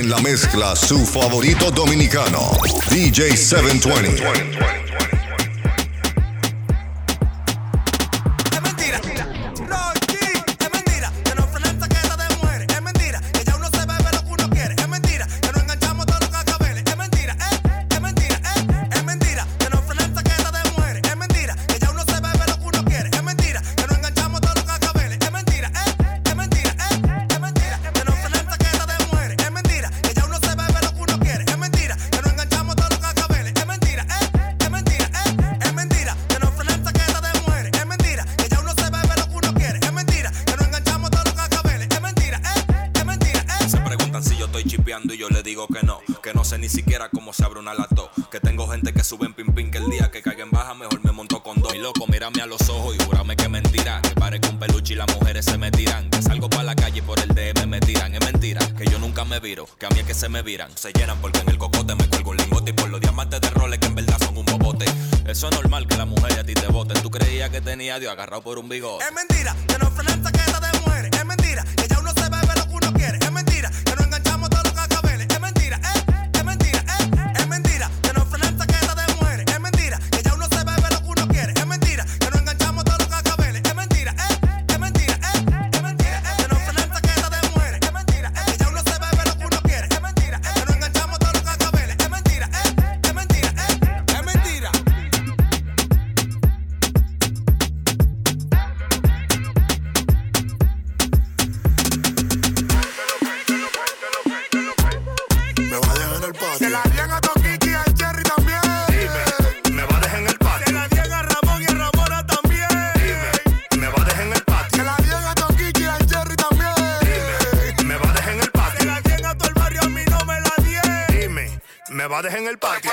En la mezcla, su favorito dominicano, DJ 720. Se llenan porque en el cocote me cuelgo un lingote y por los diamantes de roles que en verdad son un bobote. Eso es normal que la mujer a ti te voten. Tú creías que tenía a Dios agarrado por un bigote. Se la dieron a Toquichi y al Cherry también. Me va a dejar en el Se patio. la dieron a Ramón y a Ramona también. Me va a dejar en el Se patio. la dieron a Toquichi y al Cherry también. Me va a dejar en el Se patio. la dieron a todo el barrio, a mí no me la dieron. Dime, me va a dejar en el patio.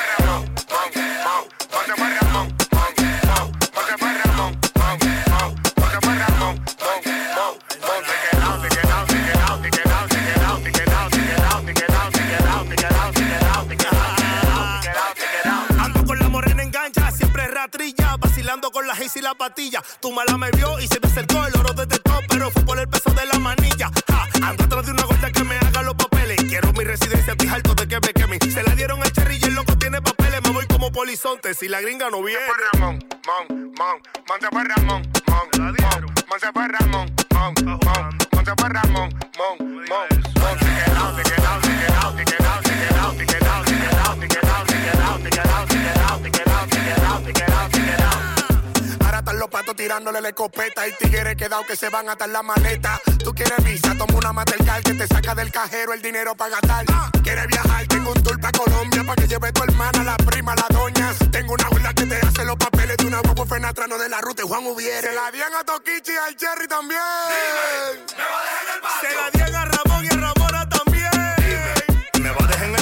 Con la Haze y la patilla. Tu mala me vio y se te acercó, el oro detectó, pero fue por el peso de la manilla. Ja, ando atrás de una gorda que me haga los papeles. Quiero mi residencia, estoy harto de que me. Se la dieron al cherry y el loco tiene papeles. Me voy como polizonte si la gringa no viene. Ramón, mon, mon, monte por Ramón, mon, mon, monte por Ramón, mon, mon, monte por Ramón, mon, mon, los patos tirándole la escopeta y tigres quedados que se van a atar la maleta. Tú quieres visa, toma una Mastercard que te saca del cajero el dinero para gastar. Quieres viajar, tengo un tour para Colombia para que lleve tu hermana, la prima, la doña. Tengo una gorda que te hace los papeles de una guapo fenatrano de la ruta y Juan Ubiere. Se la dieron a Toquichi y al Cherry también. Se la dieron a Ramón y a Ramona también. Me va a dejar en el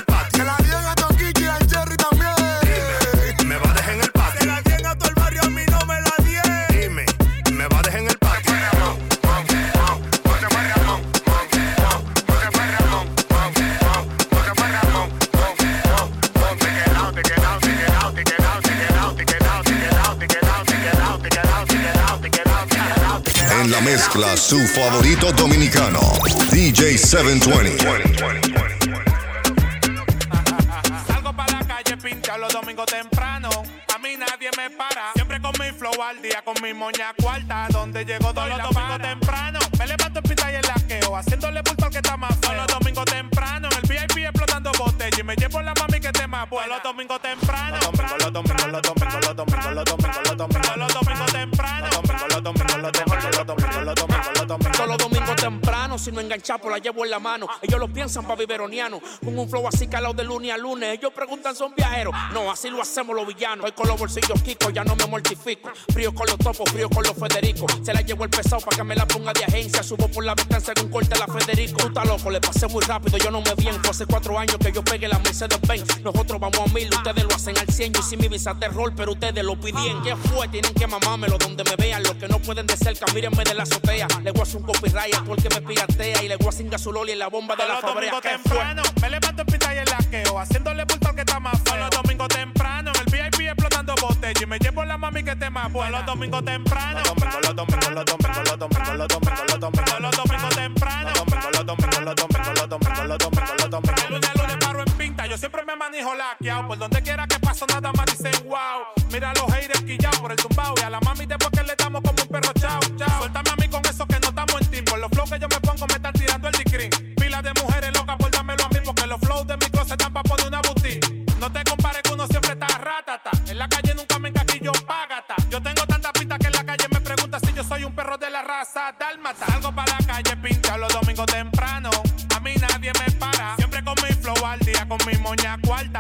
mezcla, su favorito dominicano, DJ 720. Salgo para la calle pinta los domingos temprano. A mí nadie me para. Siempre con mi flow al día, con mi moña cuarta. Donde llego todos los domingos temprano. Me levanto en pinta y el laqueo. Haciéndole bulto al que está más feo. Los domingos temprano. En el VIP explotando botella. Y me llevo la mami que te más buena. Los domingos temprano. Los domingos, los domingos, los domingos, los domingos, los domingos, los domingos, los domingos temprano. Los domingos, los temprano, si no enganchado, la llevo en la mano. Ellos lo piensan para biberoniano. Con un flow así calado de lunes a lunes. Ellos preguntan, ¿son viajeros? No, así lo hacemos los villanos. Hoy con los bolsillos Kiko, ya no me mortifico. Frío con los topos, frío con los Federico. Se la llevo el pesado para que me la ponga de agencia. Subo por la ventana según corte la Federico. Tú estás loco, le pasé muy rápido, yo no me. Fue hace cuatro años que yo pegué la Mercedes Benz. Nosotros vamos a mil, ustedes lo hacen al cien. Yo hice mi visa de rol, pero ustedes lo pidieron. ¿Qué fue? Tienen que mamármelo donde me vean. Los que no pueden de cerca, mírenme de la azotea. Le voy a hacer un copyright porque me piratea y le voy a sin gasololi en la bomba de Con la fabrea. temprano, fue? me levanto en pita y el laqueo, haciéndole bulto al que está más feo. Los domingos temprano, en el VIP explotando botella y me llevo la mami que te más buena. Los domingos temprano, los domingos, los domingos, los domingos, los domingos, los domingos, los domingos temprano, los domingos, los domingos, los domingos, los domingos, los domingos. El lunes, lunes paro en pinta, yo siempre me manejo laqueado, por donde quiera que paso nada más dicen wow. Mira los haters quillados por el tumbao y a la mami después que le damos como un perro chao, chao. Suéltame a mí con eso que no estamos en tiempo, los flow que yo me pongo me están tirando el discrim. Pila de mujeres locas por dármelo a mí, porque los flows de mi cosa están pa' poner una boutique. No te compares que uno siempre está ratata. En la calle nunca me encaquillo págata. Yo tengo tantas pistas que en la calle me pregunta si yo soy un perro de la raza dálmata. Salgo para la calle, pincha los domingos temprano. A mí nadie me para. Siempre con mi flow al día, con mi moña cuarta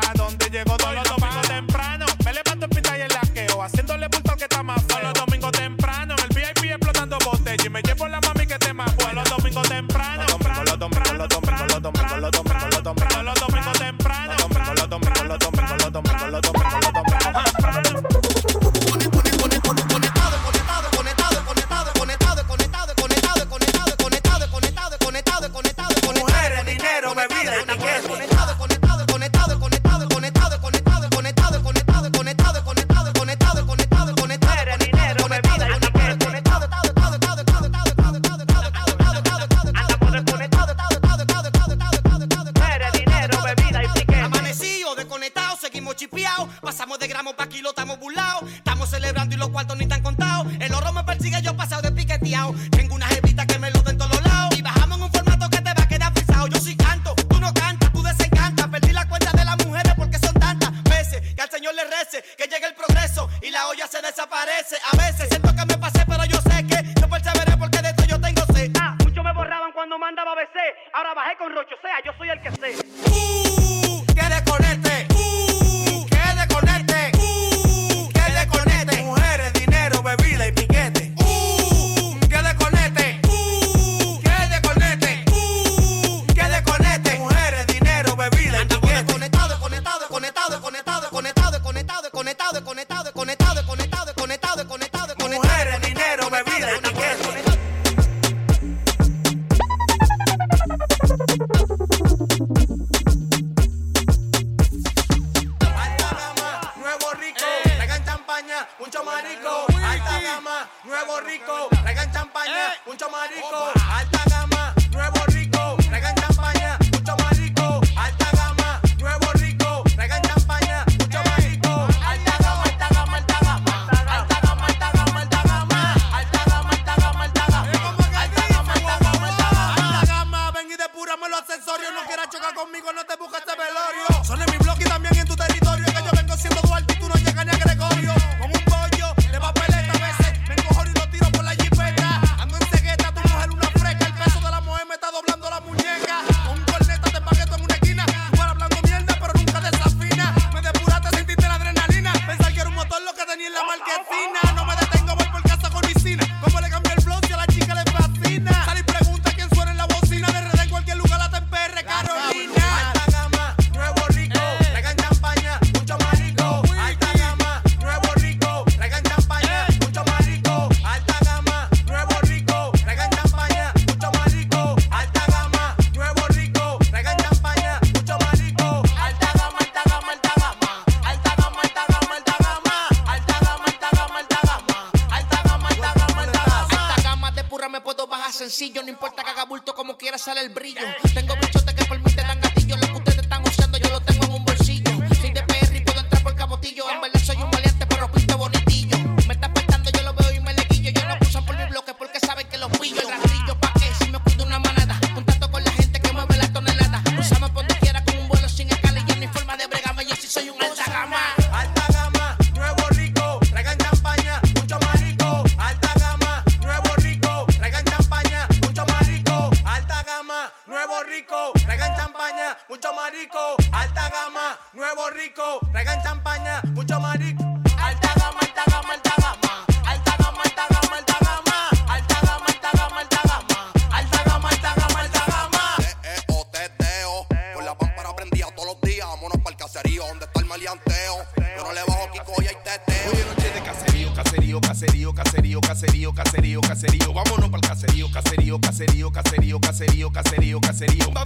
caserío, vámonos para el caserío, caserío, caserío, caserío, caserío, caserío, caserío.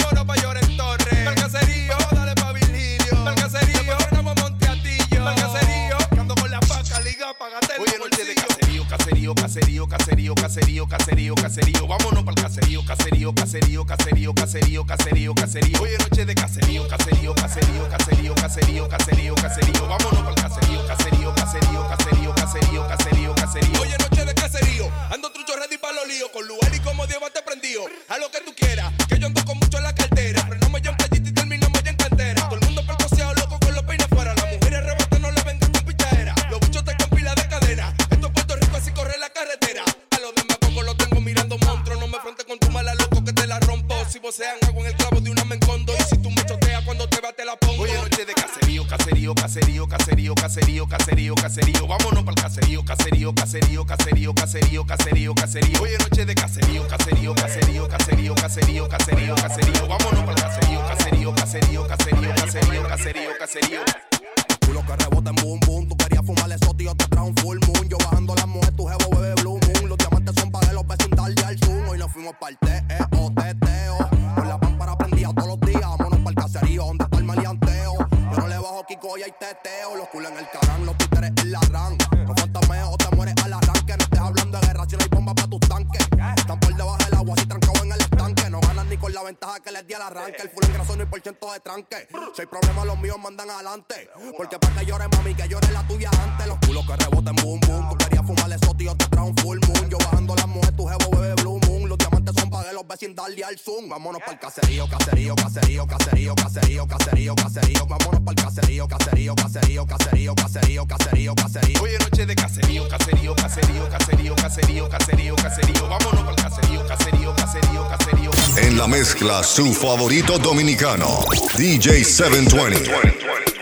los culos que reboten, boom, boom. Tú querías fumar esos tíos, te trajo un full moon. Yo bajando las mujeres, tu jevo bebe blue moon. Los diamantes son para de los vecindalia al zoom. Vámonos para el caserío, caserío, caserío, caserío, caserío, caserío, caserío. Vámonos para el caserío, caserío, caserío, caserío, caserío, caserío, caserío. Hoy es noche de caserío, caserío, caserío, caserío, caserío, caserío, caserío. Vámonos para el caserío, caserío, caserío, caserío. En la mezcla, su favorito dominicano, DJ 720.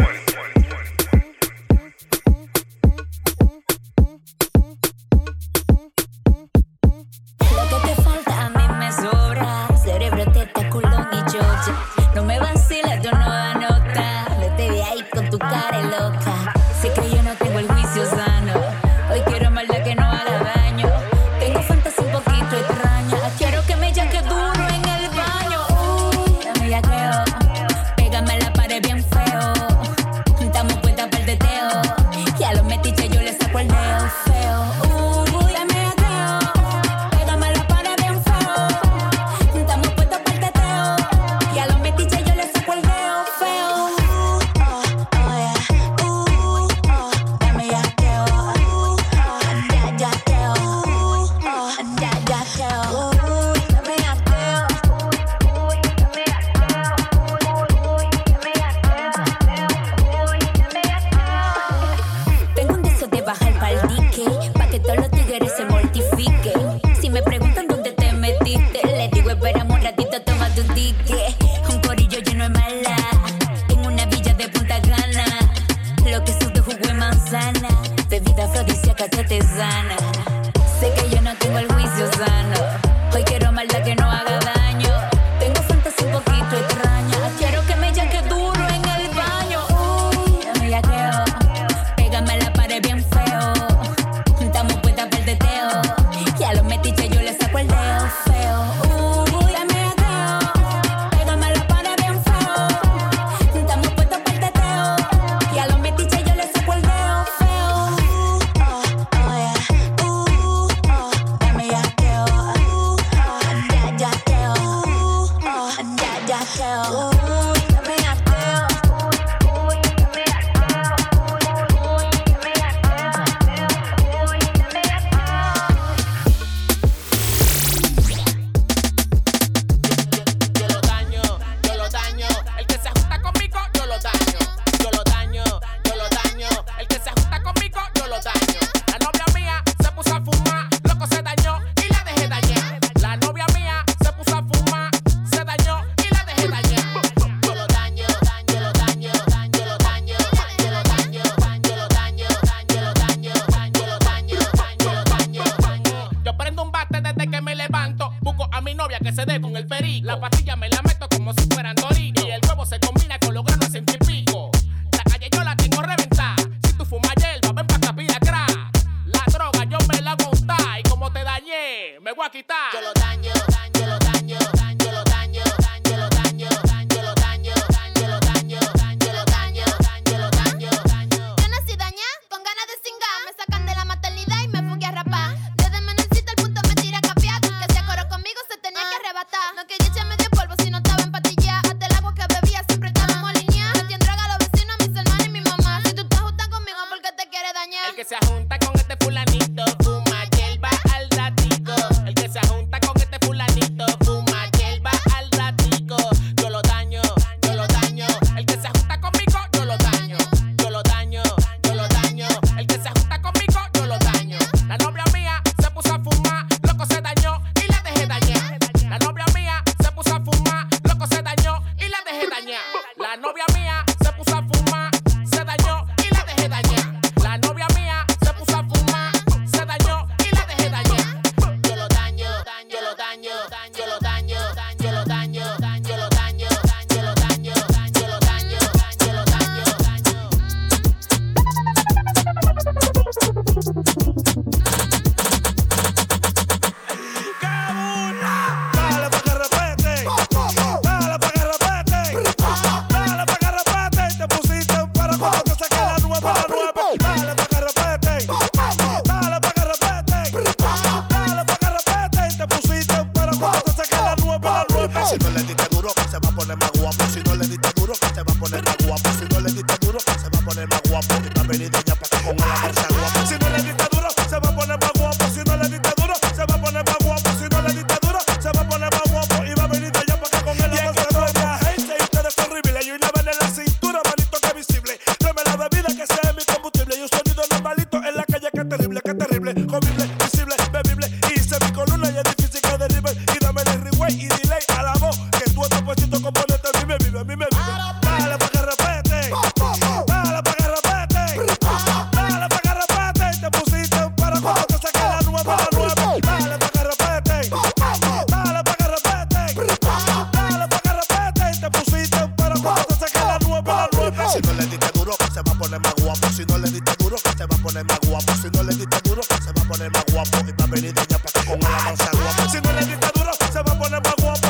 Si no le diste duro, se va a poner más guapo. Si no le diste duro, se va a poner más guapo. Y va a venir de ella para que ponga la mansa guapo. Si no le diste duro, se va a poner más guapo.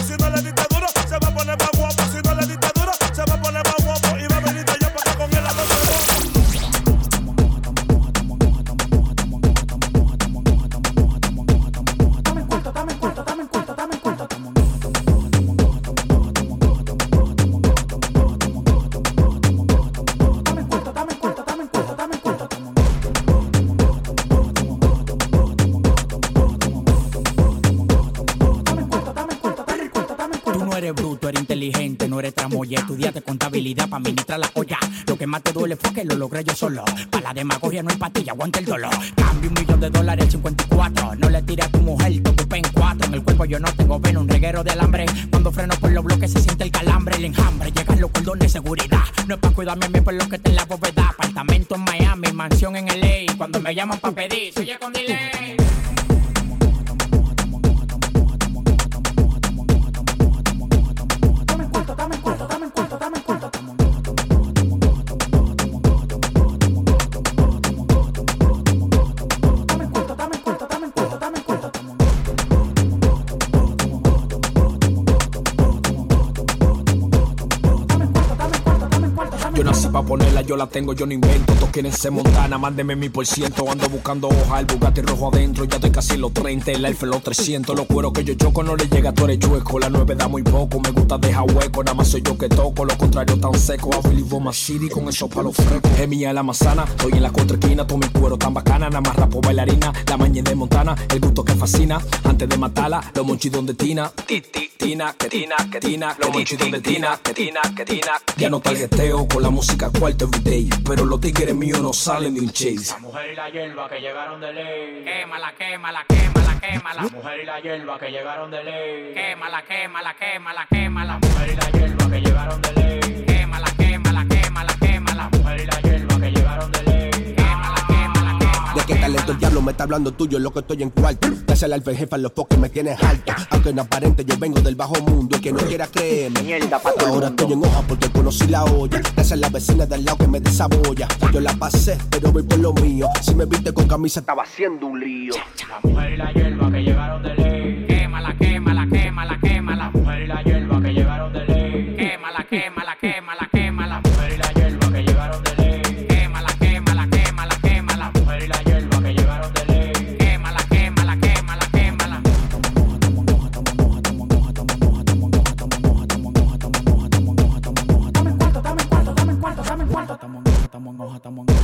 Contabilidad para administrar la olla. Lo que más te duele fue que lo logré yo solo. Para la demagogia no hay patilla, aguanta el dolor. Cambio un millón de dólares al 54. No le tires a tu mujer, te ocupé en cuatro. En el cuerpo yo no tengo veno, un reguero de alambre. Cuando freno por los bloques se siente el calambre, el enjambre. Llegan los cordones de seguridad. No es para cuidarme a mí por lo que te en la bóveda. Apartamento en Miami, mansión en LA. Cuando me llaman para pedir, soy con delay. Pa' ponerla, yo la tengo, yo no invento. Quieren ser montana, mándeme mi por ciento. Ando buscando hoja, el Bugatti rojo adentro. Ya estoy casi en los 30, el Alfa en los 300. Los cueros que yo choco no le llega, tú eres chueco. La 9 da muy poco, me gusta dejar hueco. Nada más soy yo que toco, lo contrario tan seco. Really want my city con esos palos frescos. Es mía la manzana, estoy en la contraesquina. Todo mi cuero tan bacana, nada más rapo bailarina. La mañana de Montana, el gusto que fascina. Antes de matarla, los monchis donde tina. Ti, ti, tina, que tina, que tina. Los monchis donde tina, que tina, que tina. Ya no targeteo con la música cuarto everyday. Pero los tigres míos no salen de un chase. La mujer y la hierba que llegaron de ley. Quémala, quémala, quémala, quémala. La mujer y la hierba que llegaron de ley. Quémala, quémala, quémala, quémala. La mujer y la hierba que llegaron de ley. Qué talento el diablo me está hablando tuyo, lo que estoy en cuarto. Ya el alfa jefa, los pocos me tienes alto. Aunque no aparente, yo vengo del bajo mundo y que no quiera creerme. Ahora estoy en hoja porque conocí la olla. Gracias a la vecina del lado que me desabolla. Yo la pasé, pero voy por lo mío. Si me viste con camisa, estaba haciendo un lío. La mujer y la hierba que llegaron de ley. Quémala, quémala, quémala, quémala. La mujer y la hierba que llegaron de ley. Quémala, quémala, Tengo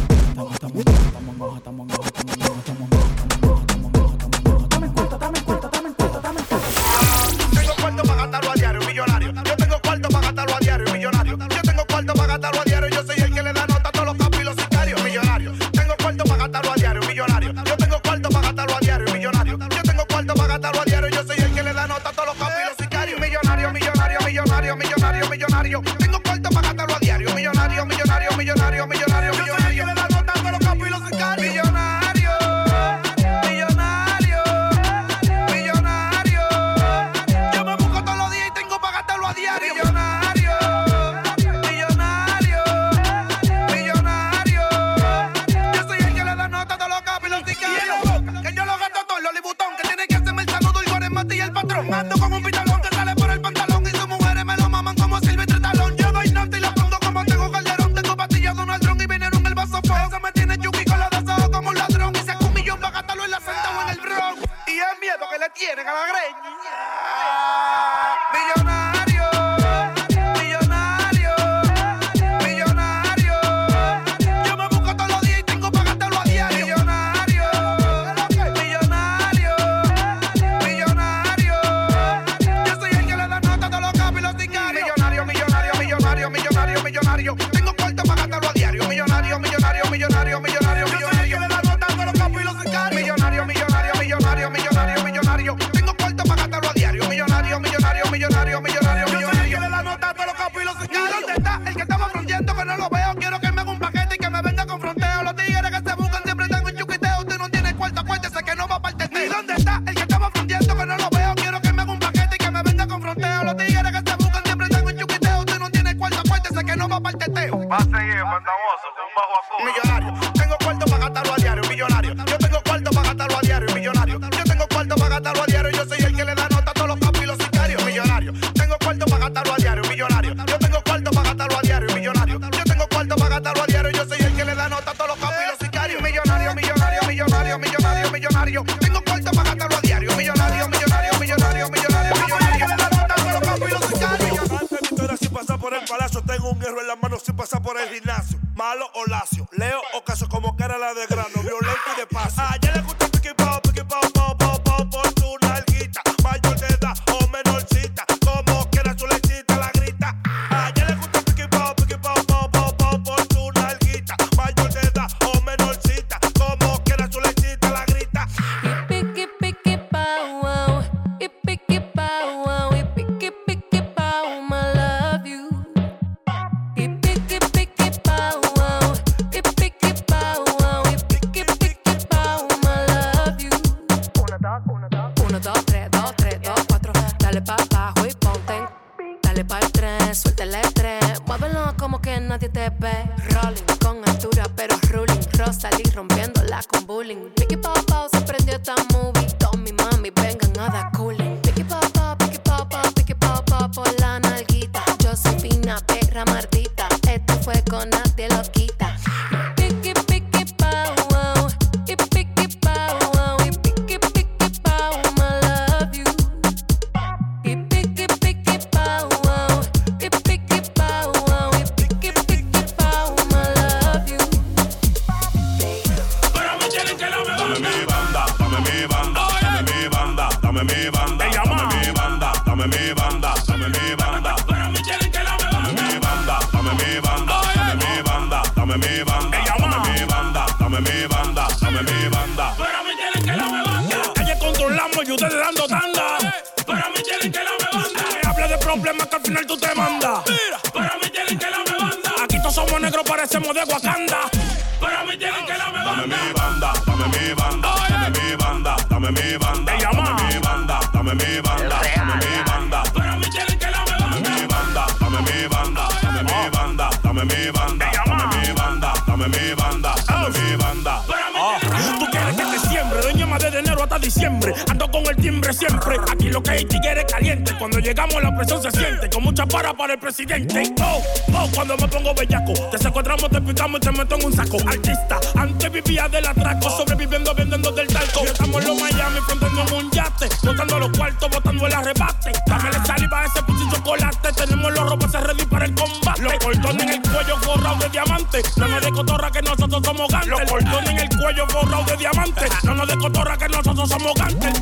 presión se siente. Con mucha para para el presidente. Oh, oh, cuando me pongo bellaco. Te secuestramos, te picamos y te meto en un saco. Artista, antes vivía del atraco. Sobreviviendo, vendiendo del talco. Estamos en los Miami, frontando un yate. Botando los cuartos, botando el arrebate. Dame la saliva a ese puto chocolate. Tenemos los robots ready para el combate. Los cordones en el cuello forrados de diamante. No nos de cotorra que nosotros somos gantes. Los cordones en el cuello forrados de diamante. No nos de cotorra que nosotros somos gantes.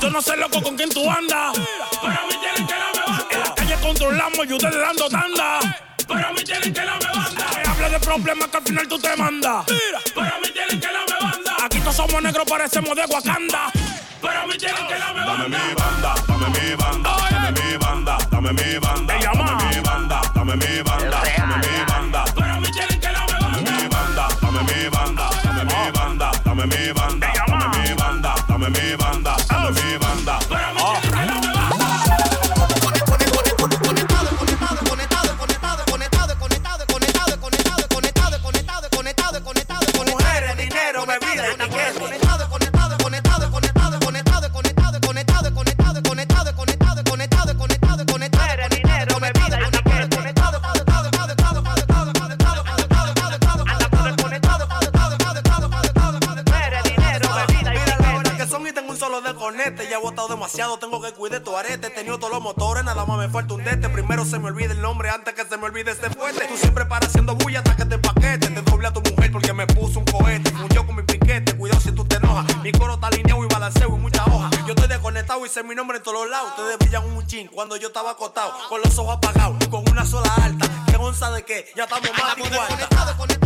Yo no sé loco con quién tú andas. En la calle controlamos y ustedes dando tanda. Pero a mí tienen que la me banda. Habla de problemas que al final tú te mandas. Mira, pero a mí tienen que la me banda. Aquí todos somos negros, parecemos de Wakanda. Pero a mí tienen que no me banda. Dame mi banda, dame mi banda, dame mi banda, dame mi banda. Dame mi banda, dame mi banda. demasiado, tengo que cuidar tu arete. He tenido todos los motores, nada más me falta un dete. Primero se me olvida el nombre antes que se me olvide este fuerte. Tú siempre paras haciendo bulla hasta que te empaquete. Te doble a tu mujer porque me puso un cohete. Murió con mi piquete, cuidado si tú te enojas. Mi coro está alineado y balanceo y mucha hoja. Yo estoy desconectado y sé mi nombre en todos lados. Ustedes brillan un chin cuando yo estaba acostado, con los ojos apagados, con una sola alta. ¿Qué onza de qué? Ya estamos más igual.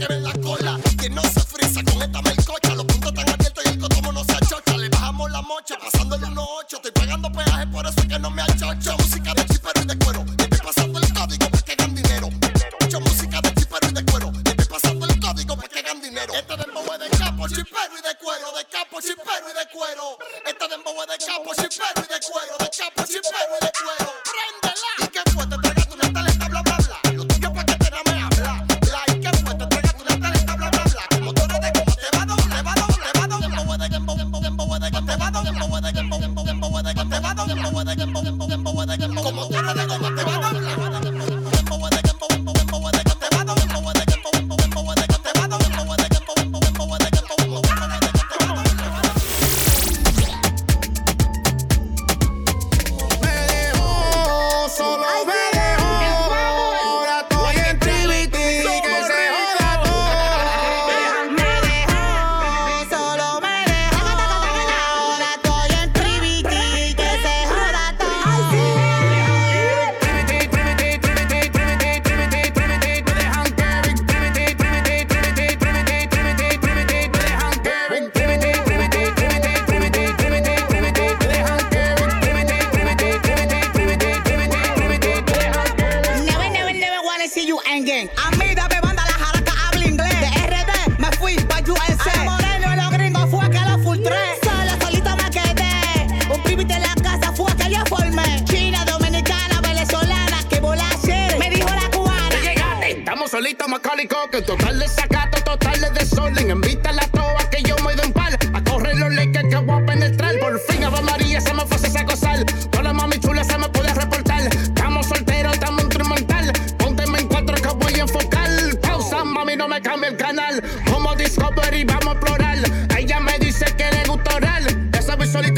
que eres la cola.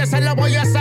se lo voy a hacer.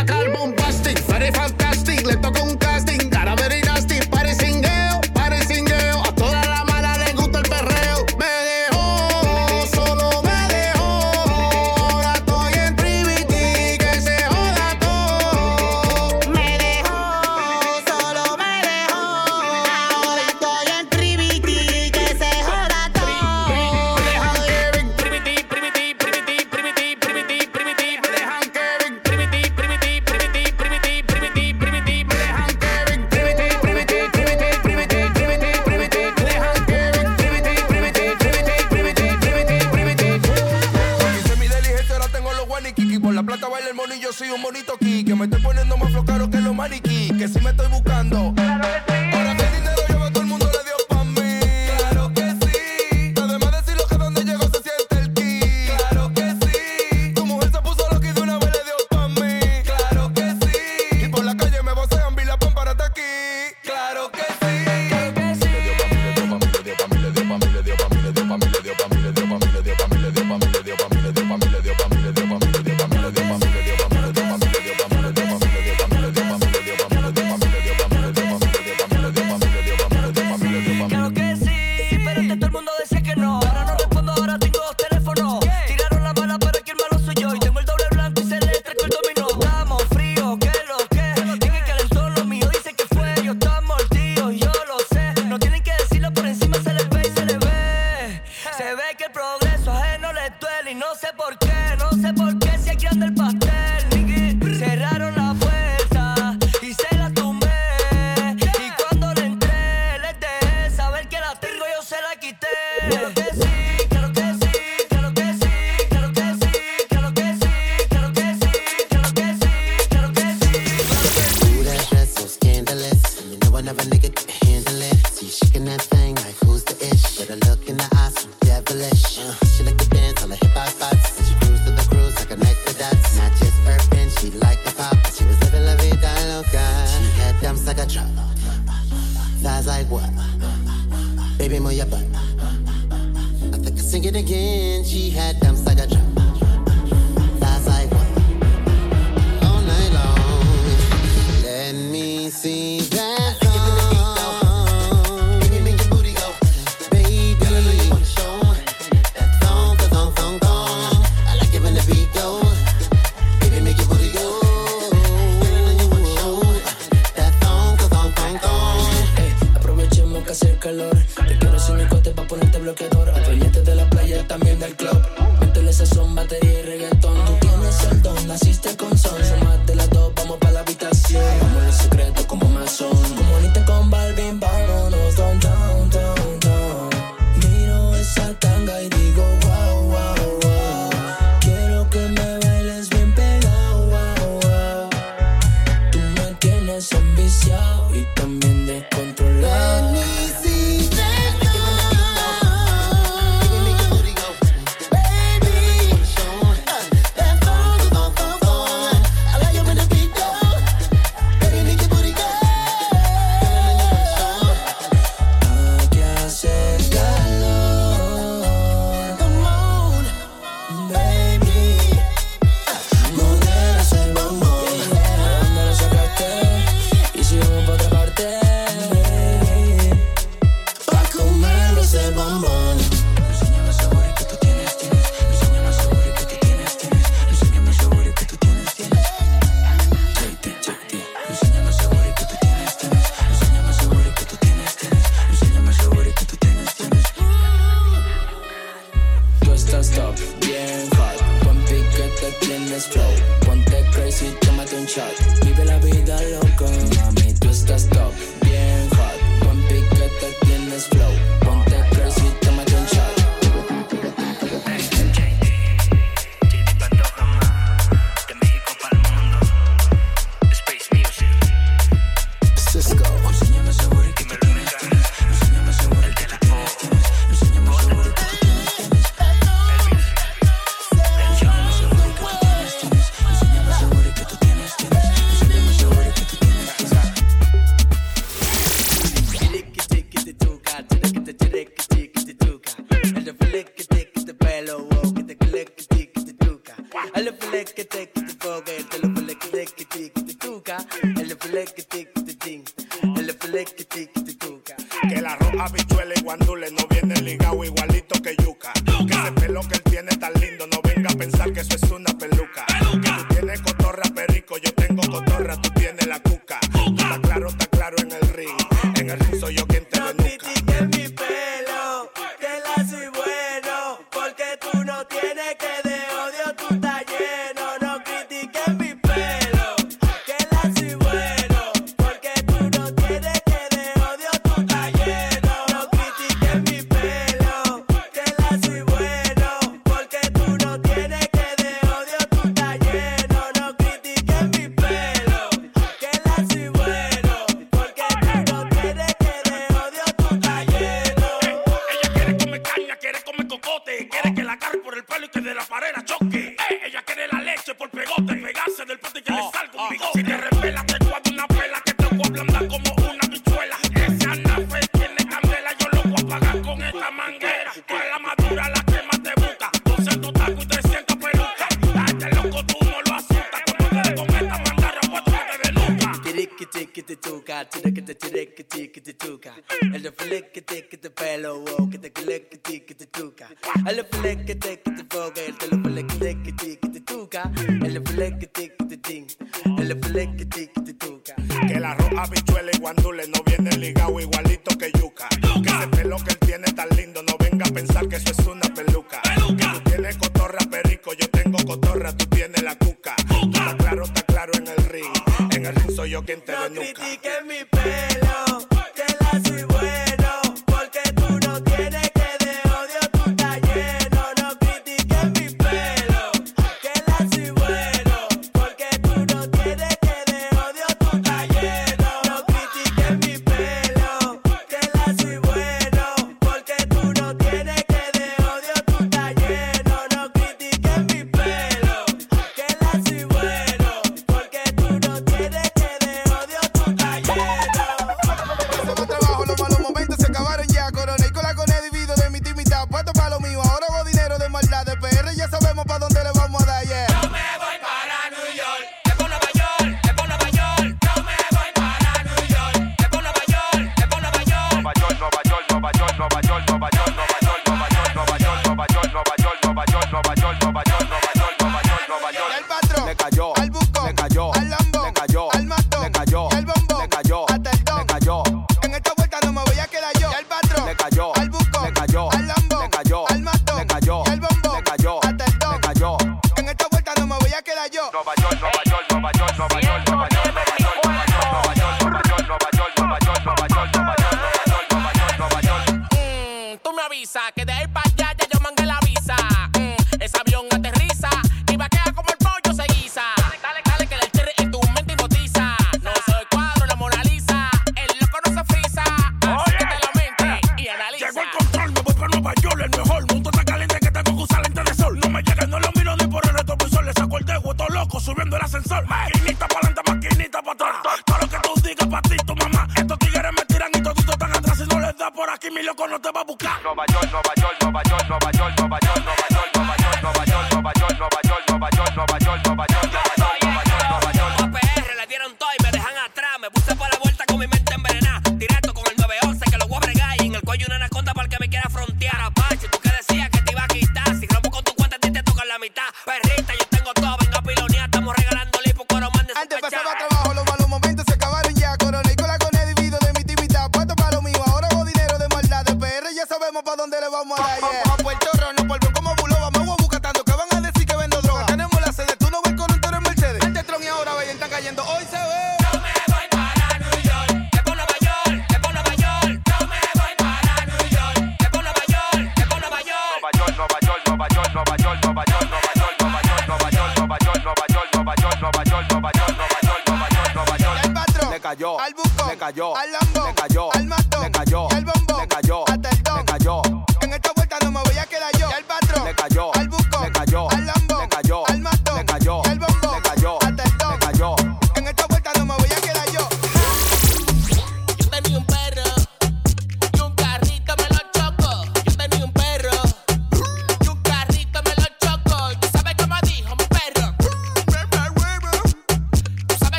cayó.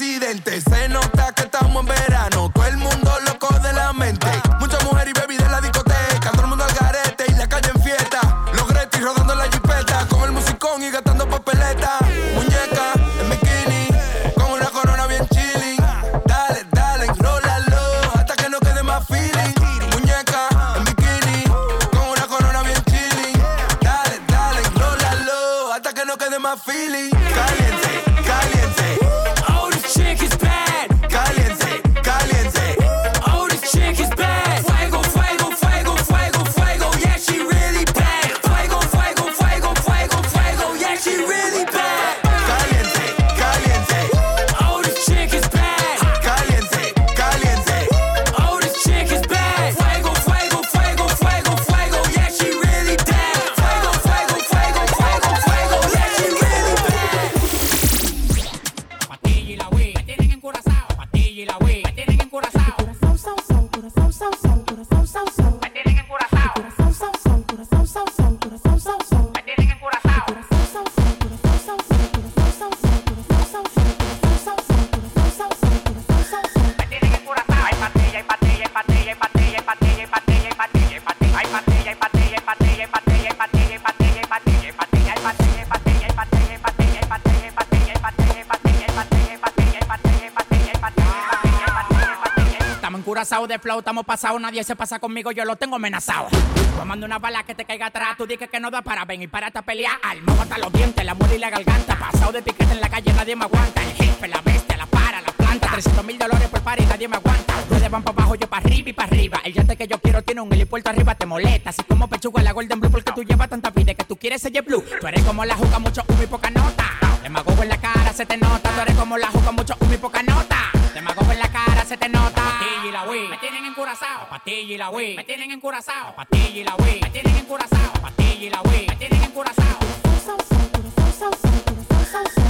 Presidente. Se nota de flow, estamos pasados, nadie se pasa conmigo, yo lo tengo amenazado. Tomando una bala que te caiga atrás, tú dices que no da para ven y párate a pelear. Alma hasta los dientes, la muela y la garganta. Pasado de piquete en la calle, nadie me aguanta. El jefe, la bestia, la para, la planta. 300 mil dólares por par nadie me aguanta. Ustedes van para abajo, yo para arriba y para arriba. El yate que yo quiero tiene un helipuerto arriba, te molesta. Así como pechuga la Golden Blue, porque tú llevas tanta vida que tú quieres ser blue. Tú eres como la juca, mucho humo y poca nota. Demagogo en la cara, se te nota. Tú eres como la juca, mucho humo y poca nota. Se te nota. Patilla y la Wii, me tienen encurazao. Patilla y la Wii, me tienen encurazao. Patilla y la Wii, me tienen encurazao. Patilla y la Wii, me tienen encurazao. Me tienen encurazao.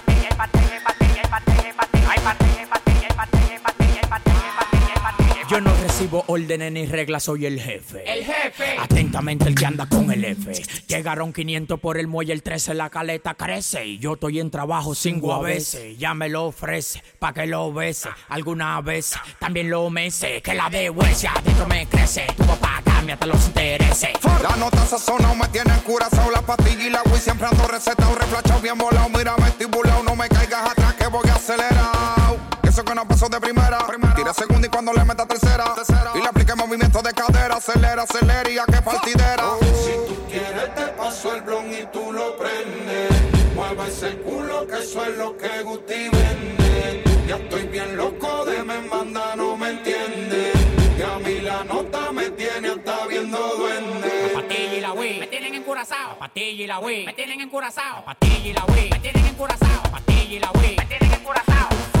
recibo órdenes ni reglas, soy el jefe. El jefe. Atentamente el que anda con el F. Llegaron 500 por el muelle, el 13 la caleta crece. Y yo estoy en trabajo sin veces. Ya me lo ofrece, pa' que lo bese. Alguna vez también lo mece. Que la de huesia adentro me crece. Tu papá cambia hasta los intereses. La nota sazonado me tiene curazao La pastilla y la Wii siempre ando recetado Reflachado bien volado, mírame estibulado No me caigas atrás que voy acelerado Eso que no pasó de primera Tira segunda y cuando le meta tercera Y le aplique movimiento de cadera Acelera, acelera y a que partidera Si tú quieres te paso el blon y tú lo prendes. Mueva ese culo que eso es lo que Guti vende. Ya estoy bien loco de me manda, no me entiende. Y a mí la nota me tiene hasta viendo duende. Patilla y la Wii, me tienen encurazao. Patilla y la Wii, me tienen encurazao. Patilla y la Wii, me tienen encurazao. Patilla y la Wii, me tienen encurazao.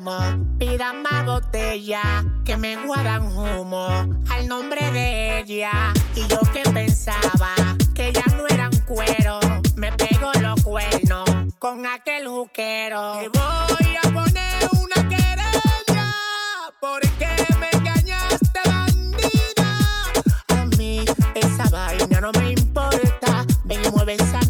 romo, pidan más botella, que me guardan humo al nombre de ella. Y yo que pensaba que ya no eran cuero, me pego los cuernos con aquel juquero. Te voy a poner una querella porque me engañaste, bandida. A mí esa vaina no me importa. Ven y mueve esa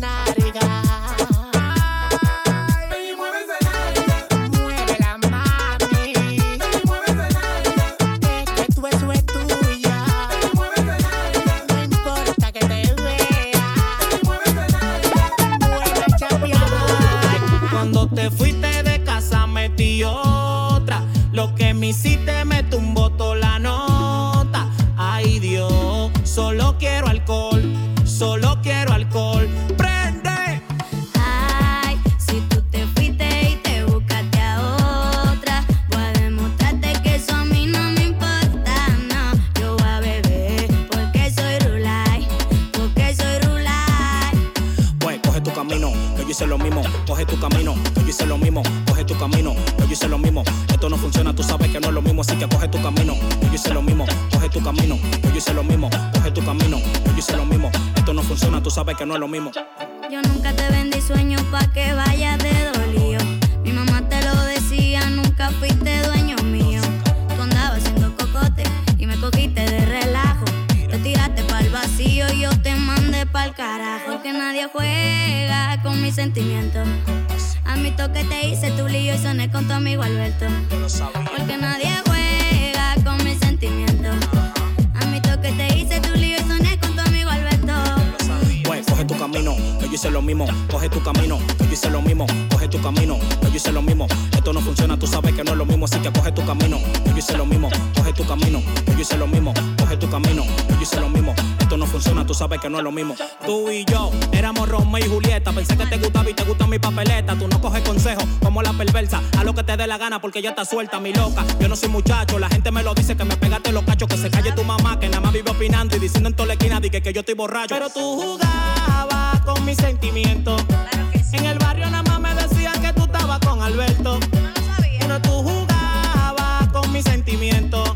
que no es lo mismo. Yo nunca te vendí sueños pa' que vayas de dolido. Mi mamá te lo decía, nunca fuiste dueño mío. Tú andabas haciendo cocote y me cogiste de relajo. Te tiraste pa'l vacío y yo te mandé pa'l carajo. Porque nadie juega con mis sentimientos. A mi toque te hice tu lío y soné con tu amigo Alberto. Porque nadie juega lo mismo. Coge tu camino, yo hice lo mismo. Coge tu camino, yo hice lo mismo. Esto no funciona, tú sabes que no es lo mismo. Así que coge tu camino, yo hice lo mismo. Coge tu camino, yo hice lo mismo. Coge tu camino, yo hice lo mismo. Esto no funciona, tú sabes que no es lo mismo. Tú y yo éramos Romeo y Julieta. Pensé que te gustaba y te gusta mi papeleta. Tú no coges consejos como la perversa. A lo que te dé la gana porque ya está suelta, mi loca. Yo no soy muchacho, la gente me lo dice que me pegaste los cachos. Que se calle tu mamá, que nada más vive opinando y diciendo en toda la que, que yo estoy borracho. Pero tú jugabas con mis sentimientos. En el barrio nada más me decían que tú estabas con Alberto. Pero tú jugabas con mis sentimientos.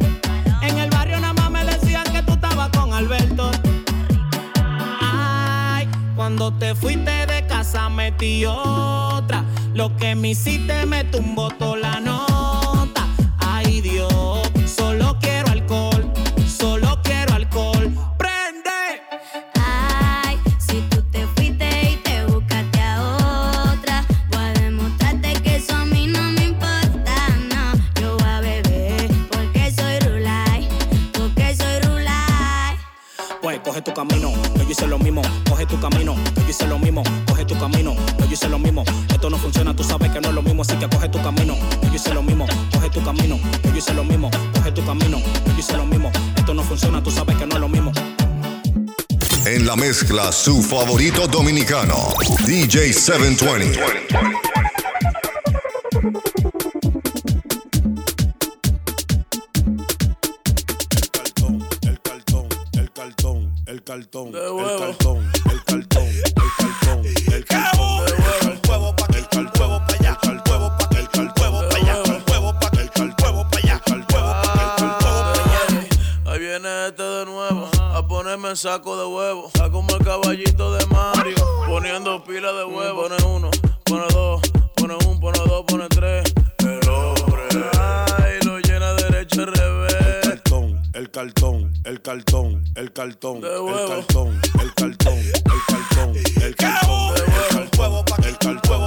En el barrio nada más me decían que tú estabas con Alberto. Ay, cuando te fuiste de casa metí otra. Lo que me hiciste me tumbó toda la nota. camino. No, yo hice lo mismo, coge tu camino. No, yo hice lo mismo. Esto no funciona, tú sabes que no es lo mismo, así que coge tu camino. No, yo hice lo mismo, coge tu camino. No, yo hice lo mismo, coge tu camino. No, yo hice lo mismo. Esto no funciona, tú sabes que no es lo mismo. En la mezcla, su favorito dominicano, DJ 720. El cartón, el cartón, el cartón. en saco de huevo. Está como el caballito de Mario. Poniendo pila de huevo. Mm, pone uno, pone dos, pone un, pone dos, pone tres. El hombre. Ay, lo llena derecho al revés. El cartón, el cartón, el cartón, el cartón, el cartón, el cartón, el cartón, el cartón, el cartón, el cartón, el cartón.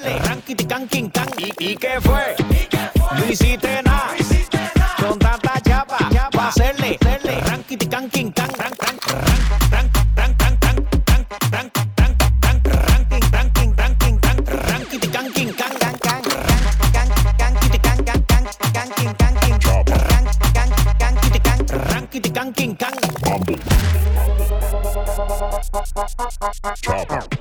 darle. Ranking, canquin, can. ¿Y, ¿Y qué fue? ¿Y qué fue? No hiciste nada. Con tanta chapa. Pa hacerle. hacerle. Ranking, canquin, can. Ran, ran, ran, ran. Chopper.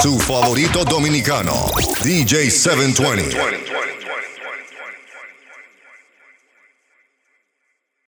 Su favorito dominicano, DJ 720.